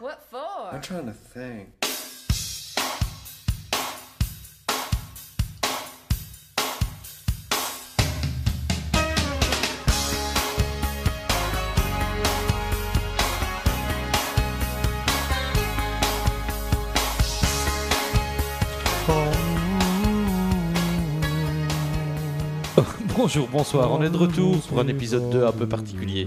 What for? I'm trying to think. Bonjour, bonsoir, on est de retour pour un épisode 2 un peu particulier,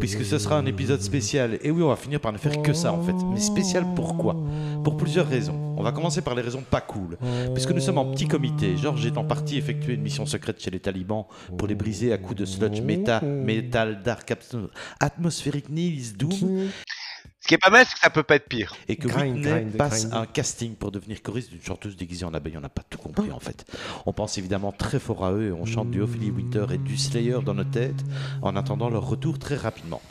puisque ce sera un épisode spécial. Et oui, on va finir par ne faire que ça en fait. Mais spécial pourquoi? Pour plusieurs raisons. On va commencer par les raisons pas cool, puisque nous sommes en petit comité. Georges est en partie effectué une mission secrète chez les talibans pour les briser à coups de sludge méta, metal, dark, atmo- atmosphérique, Nils, Doom, Ce qui est pas mal, c'est que ça peut pas être pire. et que Grind, Whitney grind, passe grind. un casting pour devenir choriste d'une chanteuse déguisée en abeille. On n'a pas tout compris en fait. On pense évidemment très fort à eux et on chante du Ophélie Winter et du Slayer dans nos têtes en attendant leur retour très rapidement.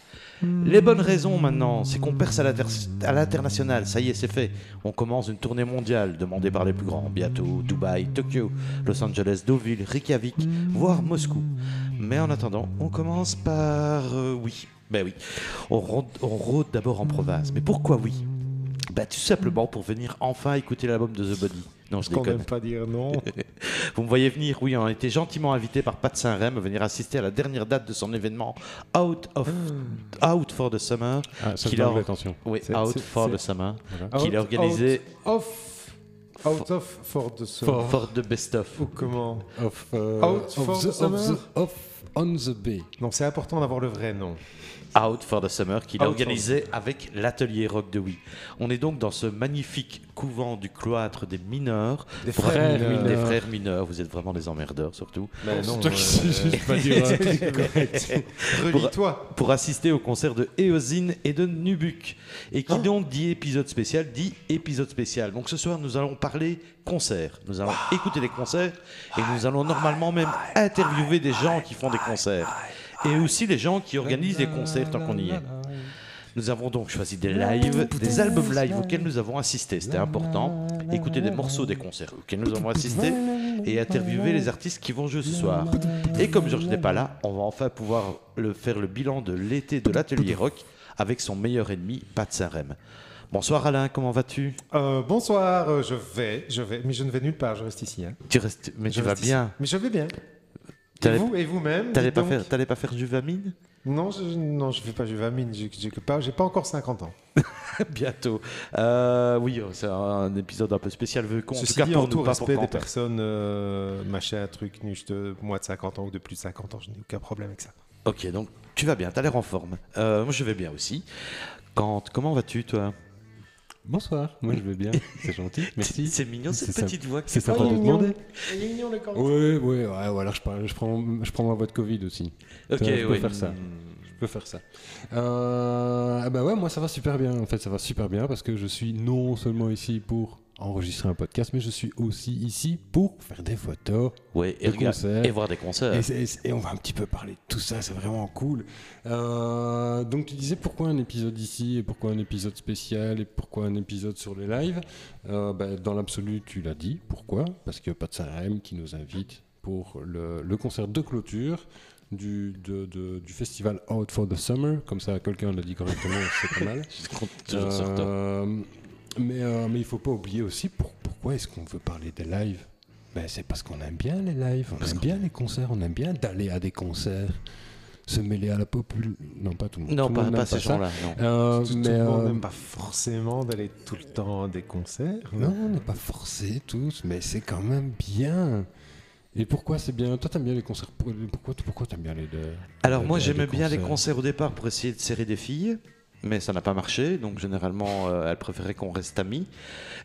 Les bonnes raisons maintenant, c'est qu'on perce à l'inter- à l'international, ça y est, c'est fait. On commence une tournée mondiale demandée par les plus grands. Bientôt Dubaï, Tokyo, Los Angeles, Deauville, Reykjavik, voire Moscou. Mais en attendant, on commence par. euh, oui, ben oui. On rôde, on rôde d'abord en province. Mais pourquoi oui? Bah, tout simplement pour venir enfin écouter l'album de The Body. Non, je déconne. pas dire non. Vous me voyez venir, oui, on a été gentiment invité par Pat Saint-Rem à venir assister à la dernière date de son événement Out, of, Out for the Summer. Ah, ça Qu'il a- attention. Oui, Out for the Summer. Voilà. Qu'il a organisé Off. Out of for the For- summer. for the best of. Ou comment? Of, euh, Out of for the- the of summer? the- of on the bay. Non, c'est important d'avoir le vrai nom. Out for the Summer qu'il organisé avec l'atelier rock de Wii. On est donc dans ce magnifique couvent du cloître des mineurs. Des Pour- frères mineurs. Des frères mineurs, vous êtes vraiment des emmerdeurs surtout. Mais non, toi qui sais euh. Relis-toi. pour assister au concert de Eozine et de Nubuk. Et qui donc dit épisode spécial, dit épisode spécial. Donc ce soir, nous allons parler concert. Nous allons écouter des concerts et nous allons normalement même interviewer des gens qui font des concerts. Et aussi les gens qui organisent des concerts tant qu'on y est. Nous avons donc choisi des lives, des albums live auxquels nous avons assisté. C'était important. Écouter des morceaux des concerts auxquels nous avons assisté et interviewer les artistes qui vont jouer ce soir. Et comme Georges n'est pas là, on va enfin pouvoir le faire le bilan de l'été de l'atelier rock avec son meilleur ennemi, Pat Saint-Rem. Bonsoir Alain, comment vas-tu? Euh, bonsoir, euh, je vais, je vais, mais je ne vais nulle part, je reste ici. hein. Tu restes, mais tu vas ici. bien. Mais je vais bien. Et vous, et vous-même t'allais pas faire, t'allais pas faire du Vamine? Non, je, non, je fais pas Juvamine. J'ai j'ai pas, j'ai pas encore 50 ans. Bientôt. Euh, oui, c'est un épisode un peu spécial vu qu'en tout Ceci cas dit, pour en nous, tout pas pour respect des personnes, euh, machin, truc, de moins de 50 ans ou de plus de 50 ans, je n'ai aucun problème avec ça. Ok, donc tu vas bien, t'as l'air en forme. Euh, moi je vais bien aussi. Quand, comment vas-tu toi? Bonsoir, moi je vais bien, c'est gentil, merci. C'est mignon cette petite voix. C'est sympa de demander. Il est mignon le Quentin. Oui, oui, ouais, ou alors je, parle- je, prends, je prends ma voix de Covid aussi. Ok, je peux oui. faire ça. Je peux faire ça. Euh, ah bah ouais, moi ça va super bien. En fait, ça va super bien parce que je suis non seulement ici pour enregistrer un podcast, mais je suis aussi ici pour faire des photos Ouais, et, Des concerts. et voir des concerts. Et, c'est- et- et on va un petit peu parler de tout ça, c'est vraiment cool. Euh, donc tu disais pourquoi un épisode ici et pourquoi un épisode spécial et pourquoi un épisode sur les lives? Euh, bah, Dans l'absolu, tu l'as dit. Pourquoi? Parce que Pat Sarem qui nous invite pour le, le concert de clôture du, de- de- du festival Out for the Summer. Comme ça, quelqu'un l'a dit correctement, c'est pas mal. Je compte toujours sur toi. Euh, mais, euh, mais il faut pas oublier aussi pour- pourquoi est-ce qu'on veut parler des lives? Ben, C'est parce qu'on aime bien les lives, on Parce aime bien les concerts, on aime bien d'aller à des concerts, se mêler à la popule. Non, pas tout le monde. Non, Tout pas, monde pas n'aime ces gens-là. Euh, Tout, tout mais, le monde euh, n'aime pas forcément d'aller tout le temps à des concerts. non, on n'est pas forcés tous, mais c'est quand même bien. Et pourquoi c'est bien? Toi, t'aimes bien les concerts. pour- Pourquoi, pourquoi t'aimes bien les deux? Alors les- moi j'aimais bien les concerts au départ pour essayer de serrer des filles, mais ça n'a pas marché, donc généralement euh, elles préféraient qu'on reste amis.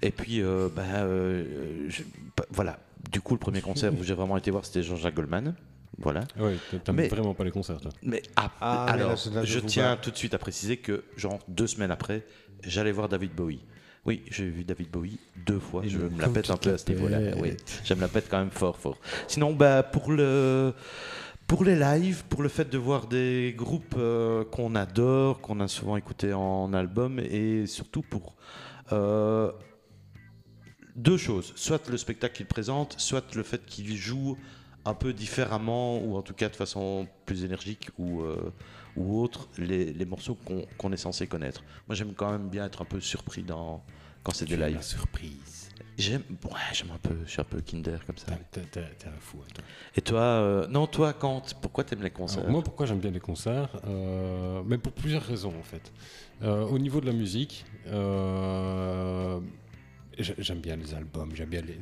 Et puis euh, bah, euh, je- bah, voilà, du coup le premier concert où j'ai vraiment été voir c'était Jean-Jacques Goldman. Voilà. Oui, t'aimes Mais- vraiment pas les concerts, toi. Mais ah, Ah, alors, je- là, tiens tout de suite à préciser que, genre, deux semaines après, j'allais voir David Bowie. Oui, j'ai vu David Bowie deux fois. Et je me la pète un peu à ce niveau-là. Oui, je me la pète quand même fort, fort. Sinon, bah, pour le. Pour les lives, pour le fait de voir des groupes euh, qu'on adore, qu'on a souvent écoutés en album, et surtout pour euh, deux choses. Soit le spectacle qu'il présente, soit le fait qu'il joue un peu différemment, ou en tout cas de façon plus énergique, ou, euh, ou autres les, les morceaux qu'on est censé connaître. Moi, j'aime quand même bien être un peu surpris dans, quand c'est des lives. surprise. J'aime ouais, j'aime un peu, je suis un peu Kinder comme ça. T'es t'es- t'es un fou, hein, toi. Et toi, euh, non, toi, Kant, pourquoi t'aimes les concerts Alors, moi, pourquoi j'aime bien les concerts Euh, Mais pour plusieurs raisons, en fait. Euh, au niveau de la musique, euh, j'ai- j'aime bien les albums, j'aime bien les,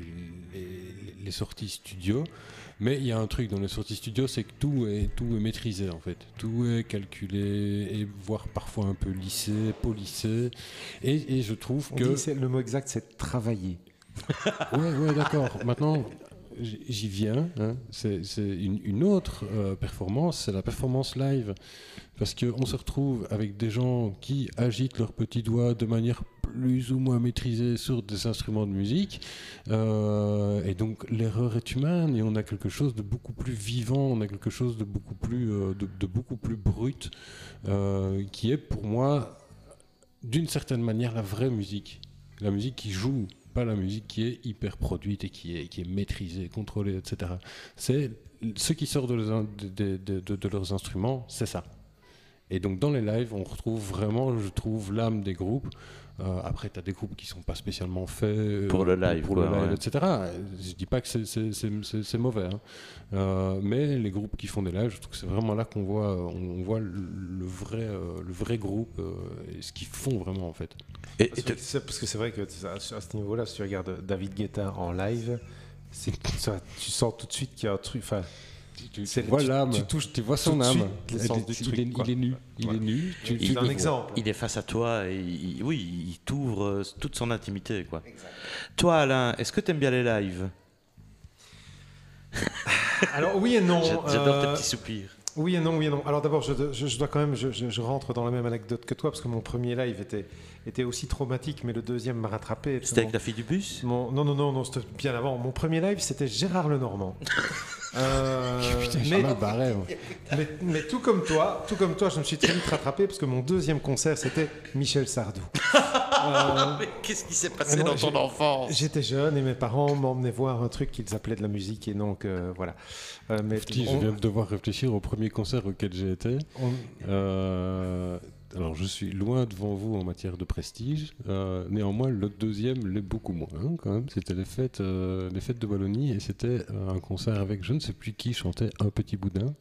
les- les sorties studio. Mais il y a un truc dans les sorties studio, c'est que tout est, tout est maîtrisé, en fait. Tout est calculé, et voire parfois un peu lissé, polissé. Et, et je trouve On que... dit, le mot exact, c'est travailler. Ouais, ouais, d'accord. Maintenant, j'y viens. hein. C'est c'est une, une autre euh, performance, c'est la performance live. Parce qu'on se retrouve avec des gens qui agitent leurs petits doigts de manière plus ou moins maîtrisée sur des instruments de musique. Euh, et donc, l'erreur est humaine et on a quelque chose de beaucoup plus vivant, on a quelque chose de beaucoup plus, euh, de, beaucoup plus brut, euh, qui est pour moi, d'une certaine manière, la vraie musique. La musique qui joue, pas la musique qui est hyper produite et qui est, qui est maîtrisée, contrôlée, etc. C'est ce qui sort de leurs instruments, c'est ça. Et donc dans les lives, on retrouve vraiment, je trouve, l'âme des groupes. Euh, après, tu as des groupes qui sont pas spécialement faits euh, Pour le live, pour quoi, le live, ouais. etc. Je dis pas que c'est- c'est c'est- c'est- c'est mauvais, hein. Euh, mais les groupes qui font des lives, je trouve que c'est vraiment là qu'on voit, on voit le, le vrai, euh, le vrai groupe euh, et ce qu'ils font vraiment en fait. Et- et Parce que c'est- parce que c'est vrai que à ce à ce niveau-là, si tu regardes David Guetta en live, c'est- ça, tu sens tout de suite qu'il y a un truc. Tu, tu vois tu- l'âme, tu touches tu vois son âme. suite Il, il truc, est, il nu, il est nu. Tu, tu un exemple. il est face à toi et il- oui, il t'ouvre euh, toute son intimité, quoi. Toi, Alain, est-ce que t'aimes bien les lives? Alors oui et non. J'a- J'adore tes euh, petits soupirs. Oui et non, oui et non. Alors d'abord, je, je- je dois quand même, je, je- je rentre dans la même anecdote que toi, parce que mon premier live était, était aussi traumatique, mais le deuxième m'a rattrapé. C'était avec la fille du bus? Mon- non, non, non, non, c'était bien avant. Mon premier live, c'était Gérard Lenormand. Euh, Putain, mais, barré. mais, mais tout comme toi, tout comme toi, je me suis très vite rattrapé parce que mon deuxième concert, c'était Michel Sardou. Euh, qu'est-ce qui s'est passé dans ton enfance J'étais jeune et mes parents m'emmenaient voir un truc qu'ils appelaient de la musique et donc euh, voilà. Euh, mais Petit, on- je viens de devoir réfléchir au premier concert auquel j'ai été. on- alors, je suis loin devant vous en matière de prestige. Euh, néanmoins, le deuxième l'est beaucoup moins, hein, quand même. C'était les fêtes, euh, les fêtes de Wallonie et c'était euh, un concert avec je ne sais plus qui chantait Un Petit Boudin.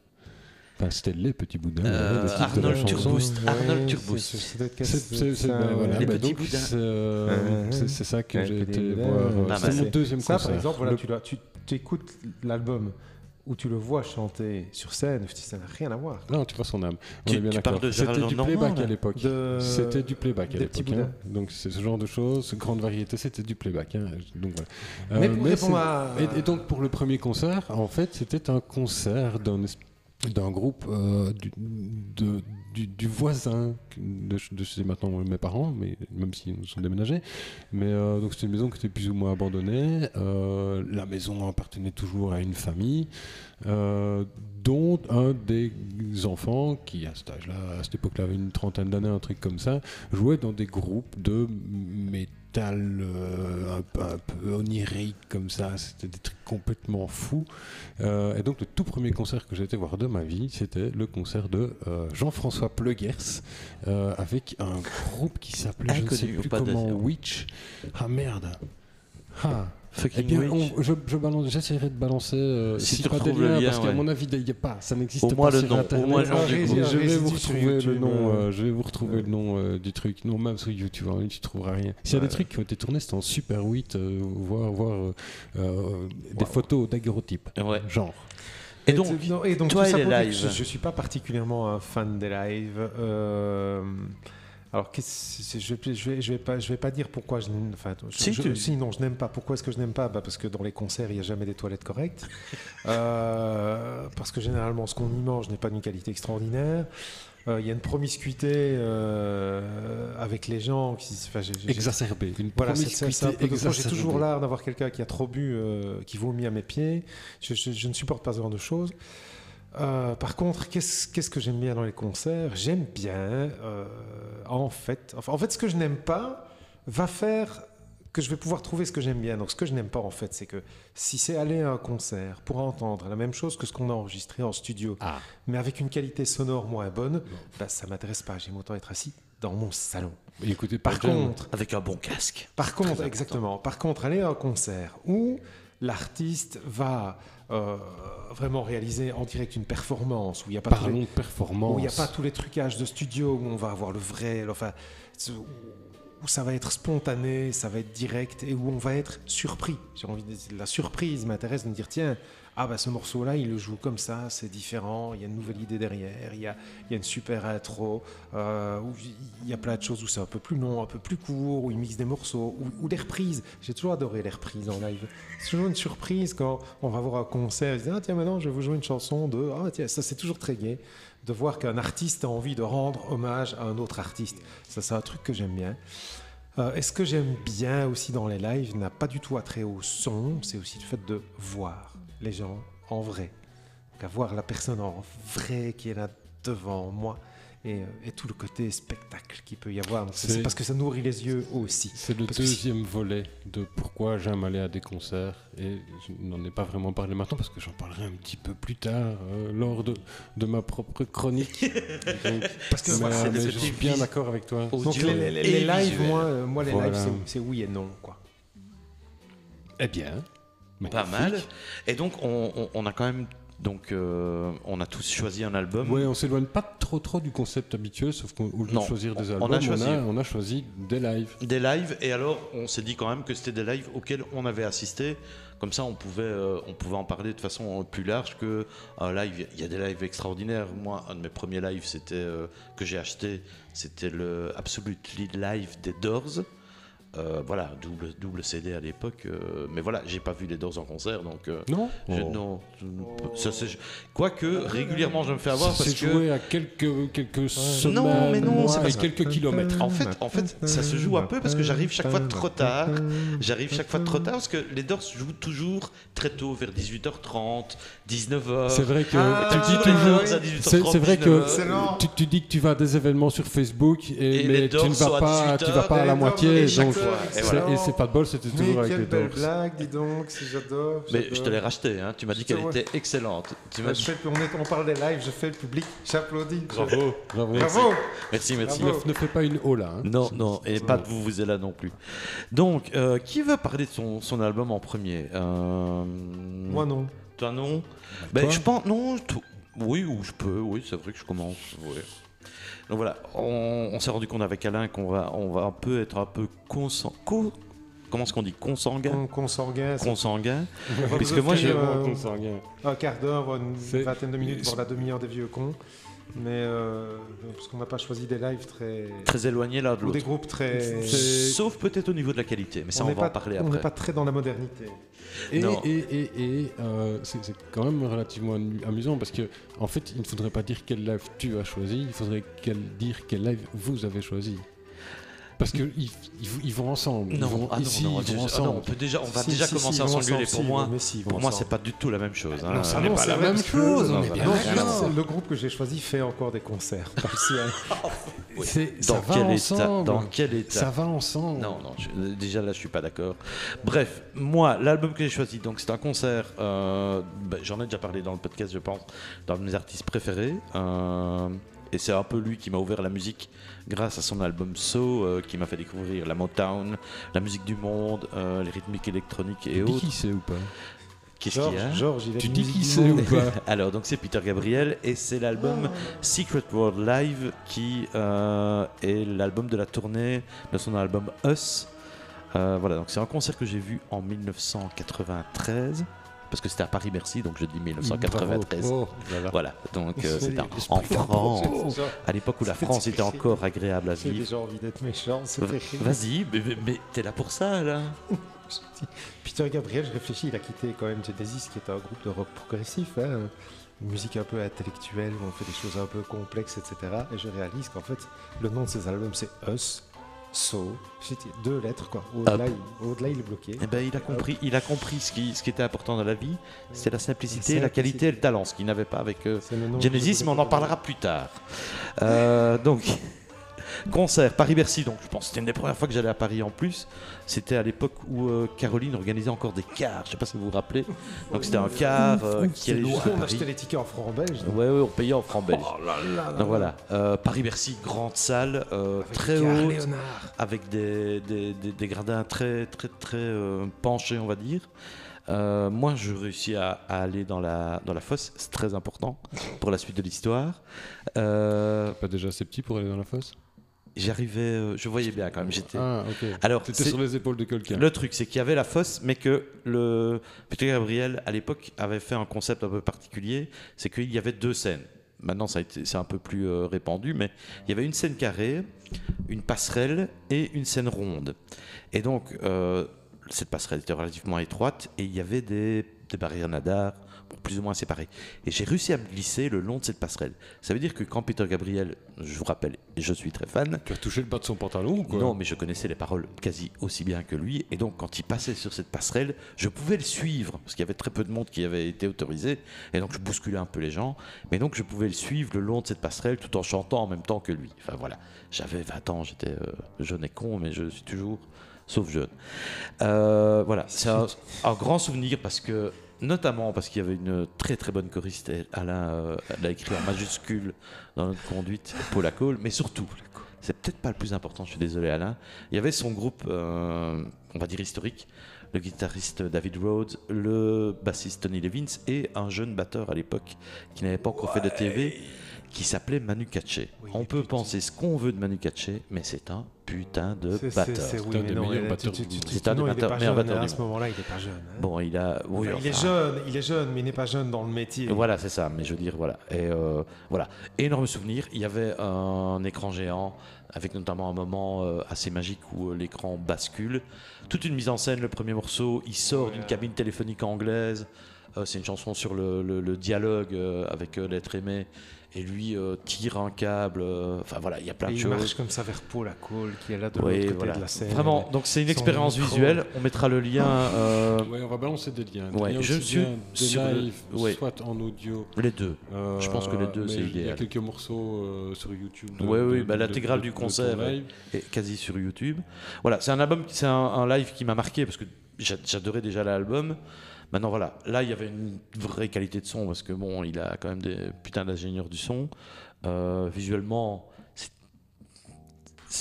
Enfin, c'était Les Petits Boudins. Euh, Arnold. Turboost. Arnold Ouais, Turboost. c'est- c'est- c'est- C'est- c'est- c'est- c'est- ça, ben voilà, Les ben petits donc, boudins. c'est euh, Ouais, c'est- ouais. c'est ça que Ouais, j'ai été voir. bah, mon c'est- deuxième Ça, concert. par exemple, voilà, Le- tu, l'as- tu, tu écoutes l'album où tu le vois chanter sur scène, ça n'a rien à voir. Non, tu vois son âme. On Tu- est bien tu parles d'accord. de C'était du playback à l'époque. De- C'était du playback à l'époque. hein. Donc c'est ce genre de choses, grande variété, c'était du playback. hein. Donc voilà. Mais Euh, pour répondre c'est- à- et, et donc pour le premier concert, en fait, c'était un concert d'un es- d'un groupe euh, du, du, voisin de, de chez maintenant mes parents, mais même s'ils nous sont déménagés. Mais euh, donc c'était une maison qui était plus ou moins abandonnée. Euh, la maison appartenait toujours à une famille, dont un des enfants qui à cet âge-là, à cette époque-là, avait une trentaine d'années, un truc comme ça, jouait dans des groupes de métal euh, un, peu, un peu onirique comme ça. C'était des trucs complètement fous. Euh, et donc le tout premier concert que j'ai été voir de ma vie, c'était le concert de euh, Jean-François Pleugers avec un groupe qui s'appelait, je ne sais plus comment, Witch. Ah merde. Ah. Eh Fucking on- je, je balance, j'essaierai de balancer, euh, Si si, tu pas des liens, lien, parce qu'à ouais. mon avis, il n'y a pas, ça n'existe Au pas moins le sur nom, au Internet. moins le nom Ah, je vais vous retrouver le nom, je vais vous retrouver le nom du truc. Non, même sur YouTube, hein, tu trouveras rien. S'il y a Ouais. des trucs qui ont été tournés, c'était en Super 8, euh, voir, voir euh, euh, des Wow. photos daguerreotypes, Ouais. genre. Et donc, non, et donc toi tout et ça les lives. Je, je suis pas particulièrement un fan des lives. Euh, alors, je, je vais, je vais pas, je vais pas dire pourquoi je n'aime. Enfin, Si, je- tu- si, non, je n'aime pas. Pourquoi est-ce que je n'aime pas? Bah, Parce que dans les concerts, il n'y a jamais des toilettes correctes. Euh, parce que généralement, ce qu'on y mange n'est pas d'une qualité extraordinaire. Euh, Il y a une promiscuité euh, avec les gens. Qui, enfin, j'ai- j'ai- Exacerbé. Une voilà, J'ai exacerbée. toujours l'art d'avoir quelqu'un qui a trop bu, euh, qui vomit à mes pieds. Je, je- je ne supporte pas ce genre de choses. Euh, par contre, qu'est-ce que j'aime bien dans les concerts? J'aime bien, euh, en fait, enfin, en fait, ce que je n'aime pas va faire que je vais pouvoir trouver ce que j'aime bien. Donc ce que je n'aime pas en fait, c'est que si c'est aller à un concert pour entendre la même chose que ce qu'on a enregistré en studio, Ah. mais avec une qualité sonore moins bonne, bah, ça m'intéresse pas. J'aime autant être assis dans mon salon. Écoutez, Par contre, Avec un bon casque. par contre, exactement. Par contre, aller à un concert où l'artiste va euh, vraiment réaliser en direct une performance, où il n'y a pas tous les- parlons de performance. où il n'y a pas tous les trucages de studio, où on va avoir le vrai, enfin, où ça va être spontané, ça va être direct et où on va être surpris. J'ai envie de la surprise m'intéresse de me dire tiens, ah bah ce morceau-là, il le joue comme ça, c'est différent, il y a une nouvelle idée derrière, il y a, il y a une super intro, euh, il y a plein de choses où c'est un peu plus long, un peu plus court, où il mixe des morceaux, ou, des reprises. J'ai toujours adoré les reprises en live. C'est toujours une surprise quand on va voir un concert, ils disent ah tiens maintenant je vais vous jouer une chanson de ah tiens ça c'est toujours très gai de voir qu'un artiste a envie de rendre hommage à un autre artiste. Ça, c'est un truc que j'aime bien. Euh, et ce que j'aime bien aussi dans les lives n'a pas du tout attrait au son, c'est aussi le fait de voir les gens en vrai. Donc, à voir la personne en vrai qui est là devant moi et, euh, et tout le côté spectacle qu'il peut y avoir. C'est parce que ça nourrit les yeux aussi. C'est le Parce que si- deuxième volet de pourquoi j'aime aller à des concerts et je n'en ai pas vraiment parlé maintenant parce que j'en parlerai un petit peu plus tard euh, lors de, de ma propre chronique. Donc, Parce que mais, c'est mais je suis bien d'accord avec toi. Donc les, les- les- et les lives, moi, euh, moi les Voilà. lives, c'est- c'est oui et non. Quoi. Eh bien, Pas mal. Et donc, on, on- on a quand même. Donc, euh, on a tous choisi un album. Ouais, on s'éloigne pas trop trop du concept habituel, sauf qu'au lieu de choisir des on albums, on a, on a choisi des lives. Des lives, et alors on s'est dit quand même que c'était des lives auxquels on avait assisté. Comme ça, on pouvait, euh, on pouvait en parler de façon plus large que un live. Il y a des lives extraordinaires. Moi, un de mes premiers lives, c'était euh, que j'ai acheté, c'était le Absolutely Live des Doors. Euh, voilà, double, double CD à l'époque. euh, mais voilà, j'ai pas vu les Doors en concert, donc euh, Non je- Oh. non. ça, Quoique régulièrement, je me fais avoir parce C'est que. joué à quelques, quelques semaines, Non, mais non, c'est parce quelques kilomètres. En fait, en fait, ça se joue un peu parce que j'arrive chaque fois trop tard. J'arrive chaque fois trop tard parce que les Doors jouent toujours très tôt, vers 18h30, 19h. C'est vrai que Ah, tu dis toujours les toujours. Doors à 18h30, C'est vrai que 19h. C'est lent. tu, tu dis que tu vas à des événements sur Facebook et, Et mais tu ne vas pas, 18 tu vas pas à la moitié. Donc, fois, et c'est- voilà. et c'est pas de bol, c'était Mais toujours avec les quelle belle blague, dis donc, si j'adore. Mais je te l'ai racheté, hein. tu m'as dit qu'elle était excellente. Tu m'as Ouais, je dit... fais le- on, est- on parle des lives, je fais le public, j'applaudis. Bravo. Bravo. Bravo Merci, merci. Bravo. Ne, ne fais pas une haut là. hein. Non, non, et pas de vous, vous êtes là non plus. Donc, euh, qui veut parler de son, son album en premier? Euh, Moi non. Toi non? Ben, Toi? Je pense, non, oui, ou je peux, oui, c'est vrai que je commence. ouais. Donc voilà, on, on s'est rendu compte avec Alain qu'on va, on va un peu être un peu consan... co- comment est-ce qu'on dit Consanguin? Con- Consanguin, Consanguin. Puisque vous moi, j'ai- euh, un quart d'heure, une vingtaine de minutes, voire la demi-heure des vieux cons. Mais euh, parce qu'on n'a pas choisi des lives très. Très éloigné l'un de ou des l'autre. groupes très. Sauf peut-être au niveau de la qualité, mais ça on, n'est va pas, en parler on n'est après. pas très dans la modernité. Et, Non. et, et, et, euh, c'est c'est quand même relativement amu- amusant parce que en fait, il ne faudrait pas dire quel live tu as choisi, il faudrait quel- dire quel live vous avez choisi. Parce que ils, ils- ils vont ensemble. Non, ils vont ah non, ici, non, ils déjà- vont ah non, on peut déjà, on va Si, déjà si, commencer si, à s'engueuler. ensemble, Pour si, moi, pour moi, c'est pas du tout la même chose. hein. Non, ça On n'est est pas la même chose, on est bien. Le groupe que j'ai choisi fait encore des concerts. C'est- Dans va quel état? Ensemble. Dans quel état? Ça va ensemble. Non, non, je- déjà là, je suis pas d'accord. Bref, moi, l'album que j'ai choisi, donc c'est un concert. euh, ben, J'en ai déjà parlé dans le podcast, je pense, de mes artistes préférés. euh, et c'est un peu lui qui m'a ouvert la musique grâce à son album So, euh, qui m'a fait découvrir la Motown, la musique du monde, euh, les rythmiques électroniques et Tu dis autres. qui c'est ou pas? Qu'est-ce qu'il Georges, y a Georges, il a Tu dis qui c'est ou pas? Alors, donc c'est Peter Gabriel et c'est l'album Secret World Live qui euh, est l'album de la tournée de son album Us. Euh, voilà, donc c'est un concert que j'ai vu en 1993 parce que c'était à Paris Merci, donc je dis 1993. Bravo. Oh, voilà. Donc euh, c'était en, France, à l'époque où la France était encore agréable à J'ai vivre. déjà envie d'être méchant. Vas-y, mais, mais- mais t'es là pour ça là Peter Gabriel, je réfléchis, il a quitté quand même Genesis, qui est un groupe de rock progressif, hein, une musique un peu intellectuelle, où on fait des choses un peu complexes, etc. Et je réalise qu'en fait, le nom de ses albums, c'est Us, So, c'était deux lettres, quoi. Au-delà, il, est bloqué. Eh ben, il a compris, il a compris ce qui, ce qui était important dans la vie, c'est la simplicité, La la qualité et le talent, ce qu'il n'avait pas avec euh, Genesis, mais on en parlera plus tard. Euh, donc, Concert Paris-Bercy, donc je pense que c'était une des premières fois que j'allais à Paris en plus. C'était à l'époque où euh, Caroline organisait encore des cars, je sais pas si vous vous rappelez. Donc c'était un car euh, qui allait jusqu'à On Paris. achetait les tickets en francs belges. Ouais, ouais, on payait en francs belges. Oh là là là Donc voilà, euh, Paris-Bercy, grande salle, euh, très haute, Léonard. avec des, des, des- des gradins très, très, très euh, penchés, on va dire. Euh, moi, je réussis à, à aller dans la, dans la fosse, c'est très important pour la suite de l'histoire. Euh, Pas déjà assez petit pour aller dans la fosse? J'arrivais, euh, je voyais bien quand même. J'étais. Ah. Alors, c'est- sur les épaules de quelqu'un. le truc, c'est qu'il y avait la fosse, mais que le Peter Gabriel, à l'époque, avait fait un concept un peu particulier. C'est qu'il y avait deux scènes. Maintenant, ça a été, c'est un peu plus euh, répandu, mais il y avait une scène carrée, une passerelle et une scène ronde. Et donc, euh, cette passerelle était relativement étroite et il y avait des, des barrières nadar plus ou moins séparées. Et j'ai réussi à me glisser le long de cette passerelle. Ça veut dire que quand Peter Gabriel, je vous rappelle, je suis très fan, Tu as touché le bas de son pantalon ou quoi non, mais je connaissais les paroles quasi aussi bien que lui. Et donc, quand il passait sur cette passerelle, je pouvais le suivre, parce qu'il y avait très peu de monde qui avait été autorisé. Et donc, je bousculais un peu les gens. Mais donc, je pouvais le suivre le long de cette passerelle tout en chantant en même temps que lui. Enfin, voilà. J'avais 20 ans, j'étais euh, jeune et con, mais je suis toujours sauf jeune. Euh, voilà, c'est un, un grand souvenir parce que, notamment parce qu'il y avait une très très bonne choriste. Alain euh, l'a écrit en majuscule dans notre conduite, Paula Cole, mais surtout, c'est peut-être pas le plus important, je suis désolé Alain. Il y avait son groupe, euh, on va dire historique, le guitariste David Rhodes, le bassiste Tony Levins et un jeune batteur à l'époque qui n'avait pas encore fait de TV, qui s'appelait Manu Katché. Oui, on peut putain. penser ce qu'on veut de Manu Katché, mais c'est un putain de batteur. c'est- oui, un mais des meilleurs il- batteurs du monde. C'est un des batteurs- meilleurs batteurs à ce moment-là, il est pas jeune. hein. Bon, il a, oui, Enfin, il est jeune, il est jeune, mais il n'est pas jeune dans le métier. Voilà, c'est ça. Mais je veux dire, voilà. Et euh, voilà. Énorme souvenir. Il y avait un écran géant avec notamment un moment euh, assez magique où euh, l'écran bascule. Toute une mise en scène. Le premier morceau, il sort d'une cabine téléphonique anglaise. C'est une chanson sur le, le- le dialogue avec l'être aimé. Et lui euh, tire un câble. euh, Enfin voilà, il y a plein Et de il choses. marche comme ça vers Paul à Cole, qui est là de Oui, l'autre côté voilà. de la scène. Vraiment, donc c'est une expérience micro. visuelle. On mettra le lien. euh, Ouais, on va balancer des liens. Ouais, je aussi suis sur le- live, ouais. soit en audio. les deux. Euh, Je pense que les deux, mais c'est Il y a idéal. quelques morceaux euh, sur YouTube. de- Ouais, de- oui, bah, l'intégrale du concert, et quasi sur YouTube. Voilà, c'est un album, c'est un, un live qui m'a marqué parce que j'a- j'adorais déjà l'album. Maintenant voilà, là il y avait une vraie qualité de son parce que bon, il a quand même des putains d'ingénieurs du son. Euh, visuellement,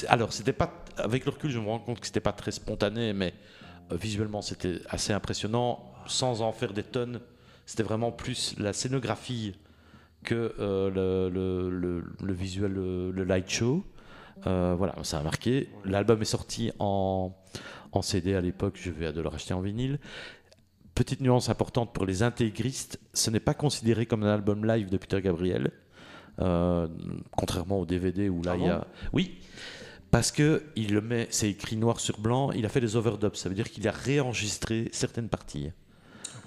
alors c'était pas avec le recul, je me rends compte que c'était pas très spontané, mais euh, visuellement c'était assez impressionnant sans en faire des tonnes. C'était vraiment plus la scénographie que euh, le, visuel, le, light show. Voilà, ça a marqué. L'album est sorti en, en CD à l'époque, je vais de le racheter en vinyle. Petite nuance importante pour les intégristes, ce n'est pas considéré comme un album live de Peter Gabriel, euh, contrairement au DVD où là Ah il y a. Oui, parce que il le met, c'est écrit noir sur blanc, il a fait des overdubs, ça veut dire qu'il a réenregistré certaines parties.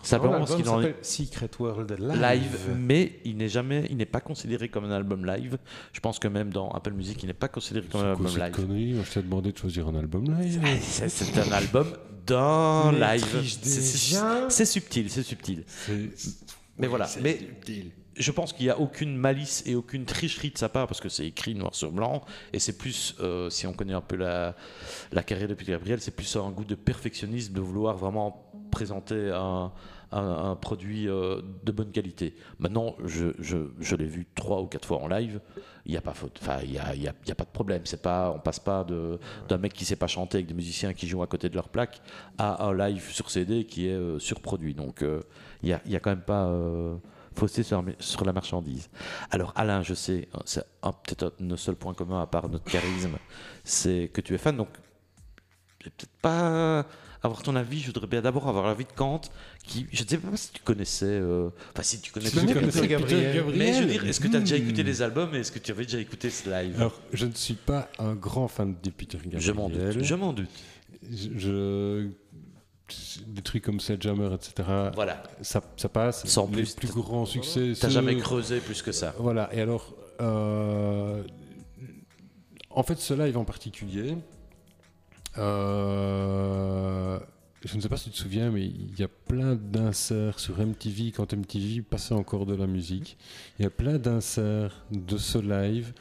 Simplement parce qu'il en est Secret World Live. live, mais il n'est jamais, il n'est pas considéré comme un album live. Je pense que même dans Apple Music, il n'est pas considéré comme un album live. connerie? Je t'ai demandé de choisir un album live. Ah, c'est un album d'un live. C'est- subtil, c'est subtil. Mais voilà, mais- subtil. Je pense qu'il n'y a aucune malice et aucune tricherie de sa part parce que c'est écrit noir sur blanc et c'est plus, euh, si on connaît un peu la, la carrière de Peter Gabriel, c'est plus un goût de perfectionnisme de vouloir vraiment présenter un, un- produit euh, de bonne qualité. Maintenant, je, je, l'ai vu trois ou quatre fois en live, il n'y a pas y a- pas de problème. C'est pas, on passe pas d'un mec qui sait pas chanter avec des musiciens qui jouent à côté de leur plaque à un live sur CD qui est euh, surproduit. Donc euh, il n'y a, y a quand même pas fausseté sur, la- sur la marchandise. Alors Alain, je sais, hein, c'est peut-être nos seuls points communs à part notre charisme, c'est que tu es fan. Donc peut-être pas avoir ton avis. Je voudrais bien d'abord avoir l'avis de Kant, qui, je ne sais pas si tu connaissais, euh, enfin si tu connais Tu Peter Gabriel. Gabriel. Mais je veux dire, est-ce que tu as déjà Hmm. écouté les albums et est-ce que tu avais déjà écouté ce live? Alors, je ne suis pas un grand fan de Peter Gabriel. Je m'en doute. Je m'en doute. Je- des trucs comme Sledgehammer, etc. Voilà. Ça, ça passe. Sans les plus, plus t'as- grands succès. T'as jamais creusé plus que ça. Voilà. Et alors, euh, en fait, ce live en particulier, euh, je ne sais pas si tu te souviens, mais il y a plein d'inserts sur MTV quand MTV passait encore de la musique. Il y a plein d'inserts de ce live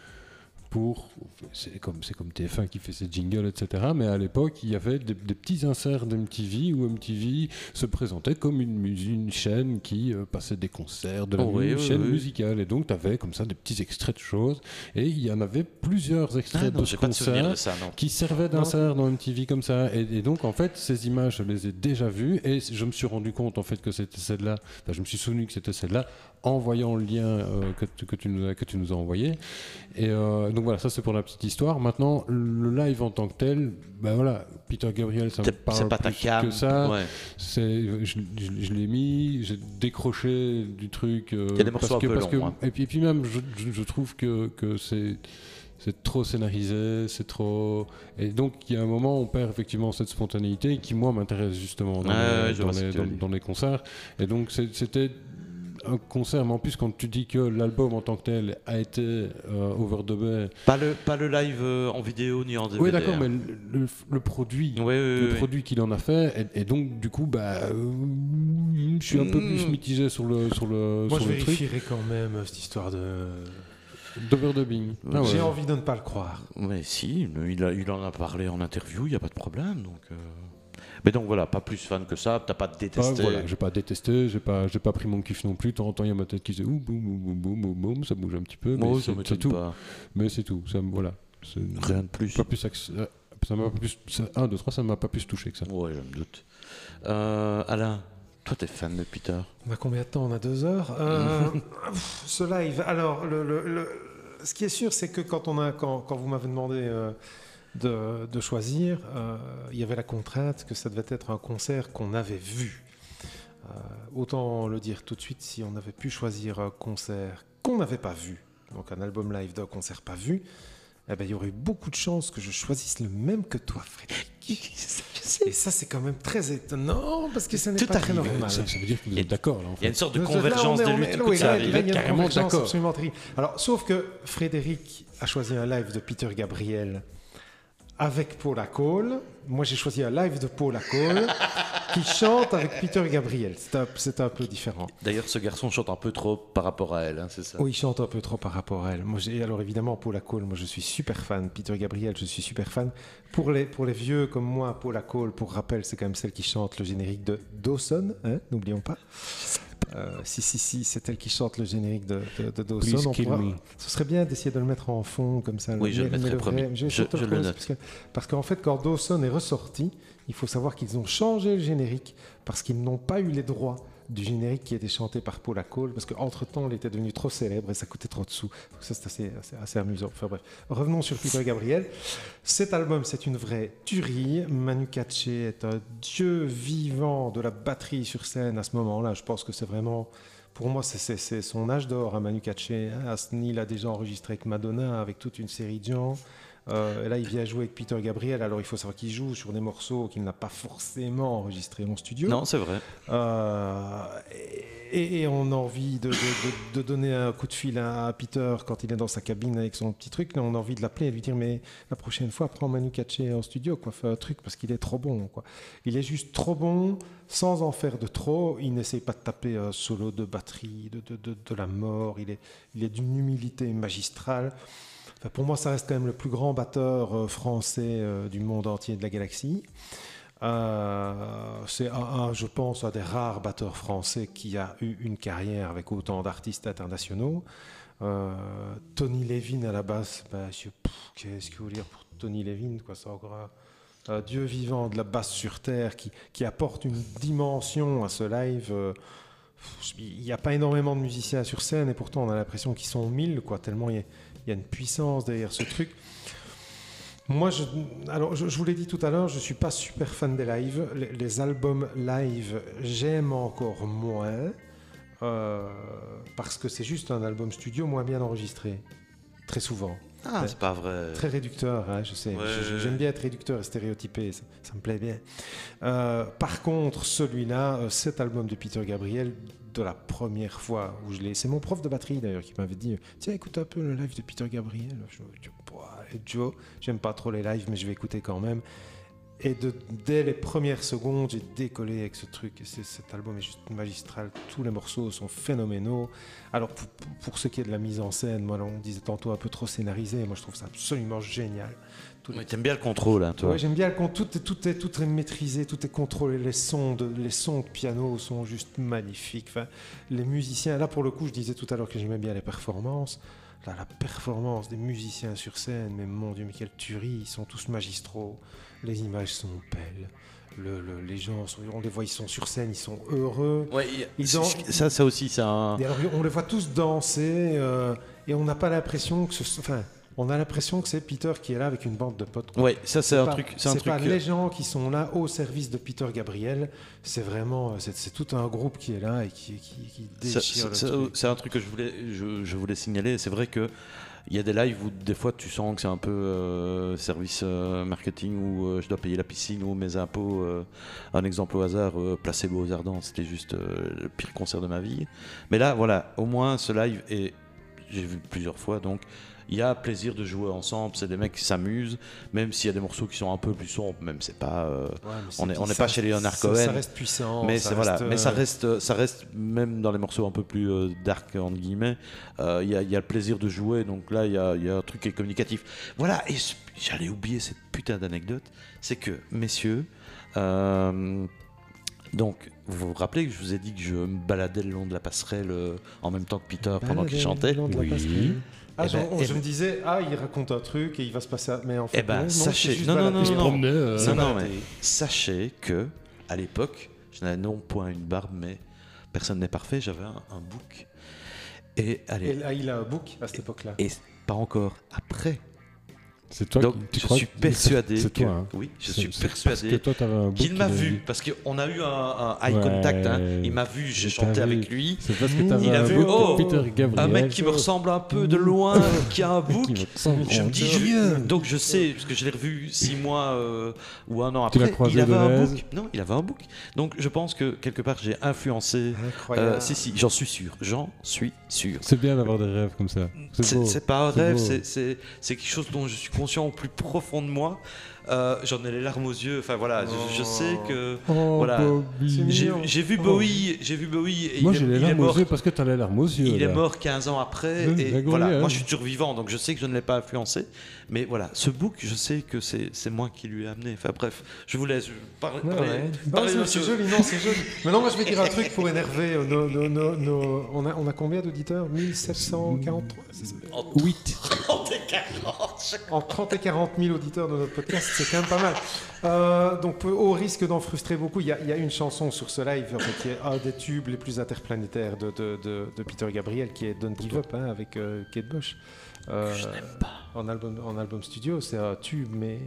pour. C'est comme, comme TF1 qui fait ses jingles, etc. Mais à l'époque, il y avait des, des petits inserts d'MTV où MTV se présentait comme une, une chaîne qui euh, passait des concerts, de la Oh oui, une oui, chaîne oui. musicale. Et donc, tu avais comme ça des petits extraits de choses. Et il y en avait plusieurs Ah, extraits non, de ce concert de ça, qui servaient d'insert dans MTV comme ça. Et, et donc, en fait, ces images, je les ai déjà vues et je me suis rendu compte en fait que c'était celle-là. Enfin, je me suis souvenu que c'était celle-là en voyant le lien euh, que, tu- que, tu nous as, que tu nous as envoyé. Et euh, donc voilà, ça c'est pour la petite histoire. Maintenant, le live en tant que tel, ben voilà, Peter Gabriel, ça me parle pas plus que ça. Ouais. Je, je- je l'ai mis, j'ai décroché du truc. euh, Il y a des morceaux que, un peu que- hein. Et puis, et puis même, je, trouve que, que c'est c'est trop scénarisé, c'est trop. Et donc, il y a un moment, on perd effectivement cette spontanéité qui, moi, m'intéresse justement dans, les, dans les- dans- dans concerts. Et donc, c'était un concert, mais en plus, quand tu dis que l'album en tant que tel a été euh, overdubé. Pas le, pas le live euh, en vidéo ni en DVD. Oui, d'accord, hein. mais le, le- le produit. Le produit qu'il en a fait et, et donc du coup bah euh, je suis un peu plus Mm. mitigé sur le sur le Moi, sur je le truc vérifierai quand même euh, cette histoire de. d'overdubbing Ah ouais. J'ai envie de ne pas le croire. Mais si, il, a- il en a parlé en interview, il n'y a pas de problème. Donc, euh. Mais donc voilà, pas plus fan que ça, t'as pas Ah, détesté. voilà, j'ai pas détesté, j'ai pas, j'ai pas pris mon kiff non plus. De temps en temps, il y a ma tête qui faisait ouh, boum, boum, boum, boum, boum, boum, ça bouge un petit peu, mais Moi, c'est, ça c'est m'étonne tout. pas. Mais c'est tout, ça, me- voilà. C'est Rien de plus. pas plus, ça m'a pas plus, ça, 1, 2, 3, ça m'a pas plus touché que ça. Ouais, je me doute. Euh, Alain, toi, t'es fan de Peter? On a combien de temps? On a deux heures? Euh, pff, ce live. Alors, le, le- le- ce qui est sûr, c'est que quand, on a, quand, quand vous m'avez demandé euh, de, de choisir, euh, il y avait la contrainte que ça devait être un concert qu'on avait vu. Euh, autant le dire tout de suite, si on avait pu choisir un concert qu'on n'avait pas vu, donc un album live d'un concert pas vu, eh ben, il y aurait eu beaucoup de chances que je choisisse le même que toi, Frédéric. Et ça, c'est quand même très étonnant parce que ça n'est Tout pas très normal. Ça, ça veut dire que vous Il y a- êtes d'accord là en Il y a fait. une sorte de Là, on convergence est- de lutte. est- Écoute, oui, ça là, arrive. là, il y a une carrément convergence d'accord. absolument terrible. Alors, sauf que Frédéric a choisi un live de Peter Gabriel avec Paula Cole. Moi, j'ai choisi un live de Paula Cole qui chante avec Peter Gabriel. C'est un, un peu différent. D'ailleurs, ce garçon chante un peu trop par rapport à elle, hein, c'est ça? Oui, il chante un peu trop par rapport à elle. Moi, alors évidemment, Paula Cole, moi je suis super fan. Peter Gabriel, je suis super fan. Pour les, pour les vieux comme moi, Paula Cole, pour rappel, c'est quand même celle qui chante le générique de Dawson, hein, n'oublions pas. Euh, si, si, si, c'est elle qui chante le générique de, de, de Dawson. On pourra-. Ce serait bien d'essayer de le mettre en fond comme ça. Oui, je le Mais- mais mettrai, vrai- promis. je Je- je le note. parce que- Parce qu'en fait, quand Dawson est ressorti, il faut savoir qu'ils ont changé le générique parce qu'ils n'ont pas eu les droits du générique qui était chanté par Paula Cole parce qu'entre-temps, il était devenu trop célèbre et ça coûtait trop de sous. Donc ça, c'est assez, assez- amusant. Enfin bref, revenons sur Peter Gabriel. Cet album, c'est une vraie tuerie. Manu Katché est un dieu vivant de la batterie sur scène à ce moment-là. Je pense que c'est vraiment... Pour moi, c'est- son âge d'or à Manu Katché. hein. Asni, il a déjà enregistré avec Madonna, avec toute une série de gens. Euh, et là, il vient jouer avec Peter Gabriel. Alors, il faut savoir qu'il joue sur des morceaux qu'il n'a pas forcément enregistrés en studio. Non, c'est vrai. Euh, et, et on a envie de, de- de- de donner un coup de fil à, à Peter quand il est dans sa cabine avec son petit truc. Là, on a envie de l'appeler et de lui dire Mais la prochaine fois, prends Manu Katché en studio, quoi, fais un truc parce qu'il est trop bon. Quoi. Il est juste trop bon, sans en faire de trop. Il n'essaye pas de taper un solo de batterie, de, de, de- de la mort. Il est, il est d'une humilité magistrale. Pour moi, ça reste quand même le plus grand batteur euh, français euh, du monde entier de la galaxie. Euh, c'est un, je pense, un des rares batteurs français qui a eu une carrière avec autant d'artistes internationaux. Tony Levin à la basse, bah, je- pff, qu'est-ce que vous dire pour Tony Levin quoi, C'est encore dieu vivant de la basse sur terre qui, qui apporte une dimension à ce live. Il n'y a pas énormément de musiciens sur scène et pourtant on a l'impression qu'ils sont mille, quoi, tellement il y, a, il y a une puissance derrière ce truc. Moi, je, alors, je, je vous l'ai dit tout à l'heure, je ne suis pas super fan des lives. Les, les albums live, j'aime encore moins. euh, parce que c'est juste un album studio moins bien enregistré. Très souvent. Ah, c'est pas vrai. Très réducteur, hein, je sais. Ouais, J'aime bien être réducteur et stéréotypé, ça, ça me plaît bien. Euh, par contre, celui-là, euh, cet album de Peter Gabriel, de la première fois où je l'ai. C'est mon prof de batterie d'ailleurs qui m'avait dit Tiens, écoute un peu le live de Peter Gabriel. Je, je, Ouah, Joe, j'aime pas trop les lives, mais je vais écouter quand même. Et de, dès les premières secondes, j'ai décollé avec ce truc. Cet album est juste magistral. Tous les morceaux sont phénoménaux. Alors, pour, pour ce qui est de la mise en scène, moi, on disait tantôt un peu trop scénarisé. Moi, je trouve ça absolument génial. Les Ouais, T'aimes bien le contrôle, hein, toi. Ouais, j'aime bien quand tout est, tout, est, tout est maîtrisé, tout est contrôlé. Les sons, de, les sons de piano sont juste magnifiques. Enfin, les musiciens, là pour le coup, je disais tout à l'heure que j'aimais bien les performances. Là, la performance des musiciens sur scène, mais mon Dieu, mais quelle tuerie, ils sont tous magistraux. Les images sont belles. Le, le- les gens, sont- on les voit, ils sont sur scène, ils sont heureux. Ouais, Ils ça, ça aussi, c'est un. Et alors, on les voit tous danser euh, et on n'a pas l'impression que ce, enfin, on a l'impression que c'est Peter qui est là avec une bande de potes. quoi. Ouais, ça c'est un pas- truc. C'est pas truc. euh, les gens qui sont là au service de Peter Gabriel. C'est vraiment, c'est c'est tout un groupe qui est là et qui, qui, déchire. C'est un truc que je voulais, je, je voulais signaler. C'est vrai que il y a des lives où des fois tu sens que c'est un peu euh, service euh, marketing où euh, je dois payer la piscine ou mes impôts. euh, un exemple au hasard, euh, Placebo aux Ardents, c'était juste euh, le pire concert de ma vie. Mais là, voilà, au moins ce live et j'ai vu plusieurs fois donc. Il y a plaisir de jouer ensemble, c'est des mecs qui s'amusent, même s'il y a des morceaux qui sont un peu plus sombres, même c'est pas. euh, Ouais, on est- on n'est pas chez Leonard Cohen. Ça reste puissant. mais ça voilà, reste, mais ça euh, reste, ça reste même dans les morceaux un peu plus euh, dark entre guillemets. euh, Il y, a, il y a le plaisir de jouer, donc là il y a, il y a un truc qui est communicatif. Voilà, et j'allais oublier cette putain d'anecdote, c'est que messieurs, donc vous vous rappelez que je vous ai dit que je me baladais le long de la passerelle en même temps que Peter pendant qu'il chantait. le long de la Oui. Ah, Eh je, ben, on- eh je ben- me disais, ah, il raconte un truc et il va se passer. Mais en fait, Eh ben, non, non, sachez- juste non, non, non, non. euh, Non, non, balader. mais sachez que à l'époque, je n'avais non point une barbe, mais personne n'est parfait. J'avais un, un bouc. Et allez, Et là, il a un book à cette époque-là. Et pas encore après. C'est toi Donc, qui tu je crois suis que- persuadé c'est que toi, hein. oui, je suis persuadé que toi, t'avais un qu'il m'a vu parce qu'on a eu un, un eye Ouais. contact. hein. Il m'a vu, j'ai chanté vu. avec lui. C'est parce que t'avais Il a un vu, book oh, de Peter Gabriel. Un mec qui me ressemble un peu de loin, qui a un bouc. Je me dis, je- donc je sais, parce que je l'ai revu six mois euh, ou un an Tu l'as après, croisé il avait de un book. Non, il avait un book. Donc je pense que quelque part j'ai influencé. Incroyable. Euh, si, si, j'en suis sûr. J'en suis sûr. C'est bien d'avoir des rêves comme ça. C'est pas un rêve, c'est quelque chose dont je suis au plus profond de moi. Euh, J'en ai les larmes aux yeux. Enfin voilà, je, je sais que Oh, Voilà. C'est j'ai vu Oh. Bowie, j'ai vu Bowie. Et Moi, j'ai les larmes aux mort. yeux parce que t'as les larmes aux yeux. Il est mort 15 ans après et voilà, hein. moi je suis survivant donc je sais que je ne l'ai pas influencé mais voilà, ce book je sais que c'est c'est moi qui lui ai amené. Enfin bref, je vous laisse parler, Ouais, parler- ouais. parler Non, c'est ce- c'est joli, non, c'est joli. Maintenant, moi, je vais dire un truc pour énerver euh, nos. nos- nos- nos- On, a, on a combien d'auditeurs? 1743 c'est ça? En 8. 30 et 40. En 30 et 40 000 auditeurs de notre podcast, c'est quand même pas mal. Euh, donc, au risque d'en frustrer beaucoup, il y, a- il y a une chanson sur ce live en fait, qui est un des tubes les plus interplanétaires de, de- de- de Peter Gabriel, qui est Don't Give Up hein, avec euh, Kate Bush. Euh, Je n'aime pas. En album, en album studio, c'est un tube, mais.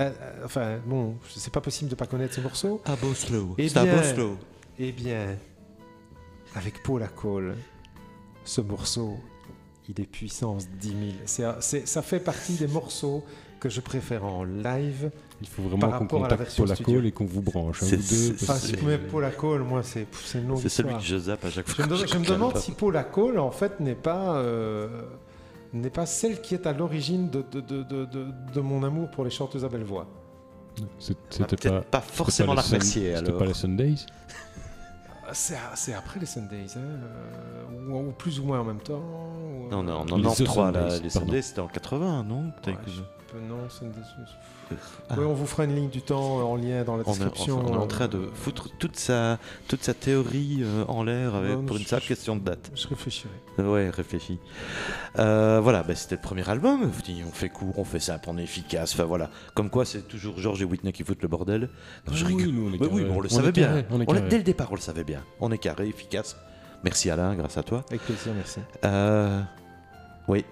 euh, enfin, bon, c'est pas possible de pas connaître ce morceau. À Boslow. Eh C'est à. Eh bien, avec Paul Cole, ce morceau, il est puissance 10 000. C'est un- c'est- ça fait partie des morceaux que je préfère en live. Il faut vraiment qu'on contacte Paul. Cole et qu'on vous branche. hein, vous deux, Enfin, si vous mettez Paul Cole, moi, c'est une longue C'est celui que je zappe à chaque Je fois. me, je me demande si Paula Cole, en fait, n'est pas, euh, n'est pas celle qui est à l'origine de, de, de, de, de- de mon amour pour les chanteuses à belle voix. C'est- Ah, C'était pas. pas forcément la remercier C'était pas les Sundays Ah, C'est après les Sundays, hein, euh, ou, ou plus ou moins en même temps. ou, Non, euh, non, non, Les non, The 3, Sundays, les. Sundays c'était en 80, non Ouais, je non, Sundays. Ah. Oui, on vous fera une ligne du temps en lien dans la on est, description. on est en euh, train de foutre toute sa, toute sa théorie euh, en l'air avec- Non, pour une simple question de date. Je réfléchirai. Euh, Ouais, réfléchis. Euh, voilà, bah, c'était le premier album. On fait court, on fait simple, on est efficace. Enfin voilà, comme quoi c'est toujours George et Whitney qui foutent le bordel. Non, je Ah oui, rigole. nous, on est Mais oui, on le On savait bien. carré, on est On l'a- carré. dès le départ, on le savait bien. On est carré, efficace. Merci Alain, grâce à toi. Avec plaisir, merci. Euh, oui.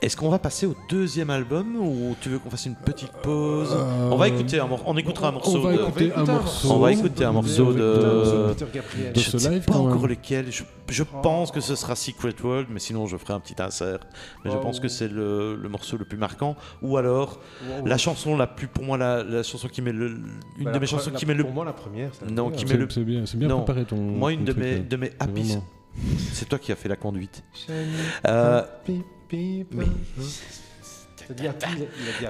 Est-ce qu'on va passer au deuxième album ou tu veux qu'on fasse une petite pause Euh, On va écouter un morceau. On écoutera un morceau. On va de... écouter un morceau. On va écouter un morceau de- Peter Gabriel. de Je ce ne sais live, pas encore même. lequel. Je, je pense que ce sera Secret World, mais sinon je ferai un petit insert. Mais je pense que c'est le, le morceau le plus marquant. Ou alors Wow, la chanson la plus, pour moi, la, la chanson qui met le, une Bah, de mes chansons la- qui met le. Pour moi, la première. ça Non, qui met le- C'est bien, c'est bien Non. préparé ton. Moi, une ton de truc, mes, là. de mes. C'est toi qui as fait la conduite. Euh, happy people.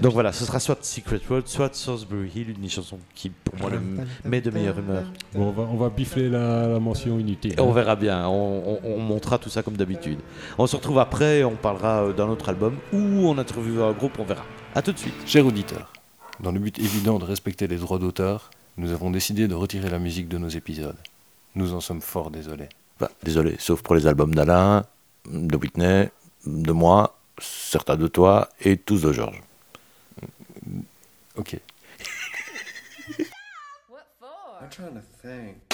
Donc voilà, ce sera soit Secret World, soit Salisbury Hill, une chanson qui pour moi le met de meilleure humeur. Bon, on va, on va bifler la, la mention inutile. Et on verra bien, on, on, on montera tout ça comme d'habitude. On se retrouve après, on parlera euh, d'un autre album ou on interviewera un groupe, on verra. A tout de suite. Cher auditeur, dans le but évident de respecter les droits d'auteur, nous avons décidé de retirer la musique de nos épisodes. Nous en sommes fort désolés. Bah, désolé, sauf pour les albums d'Alain, de Whitney, de moi, certains de toi et tous de Georges. Ok. What for? I'm trying to think.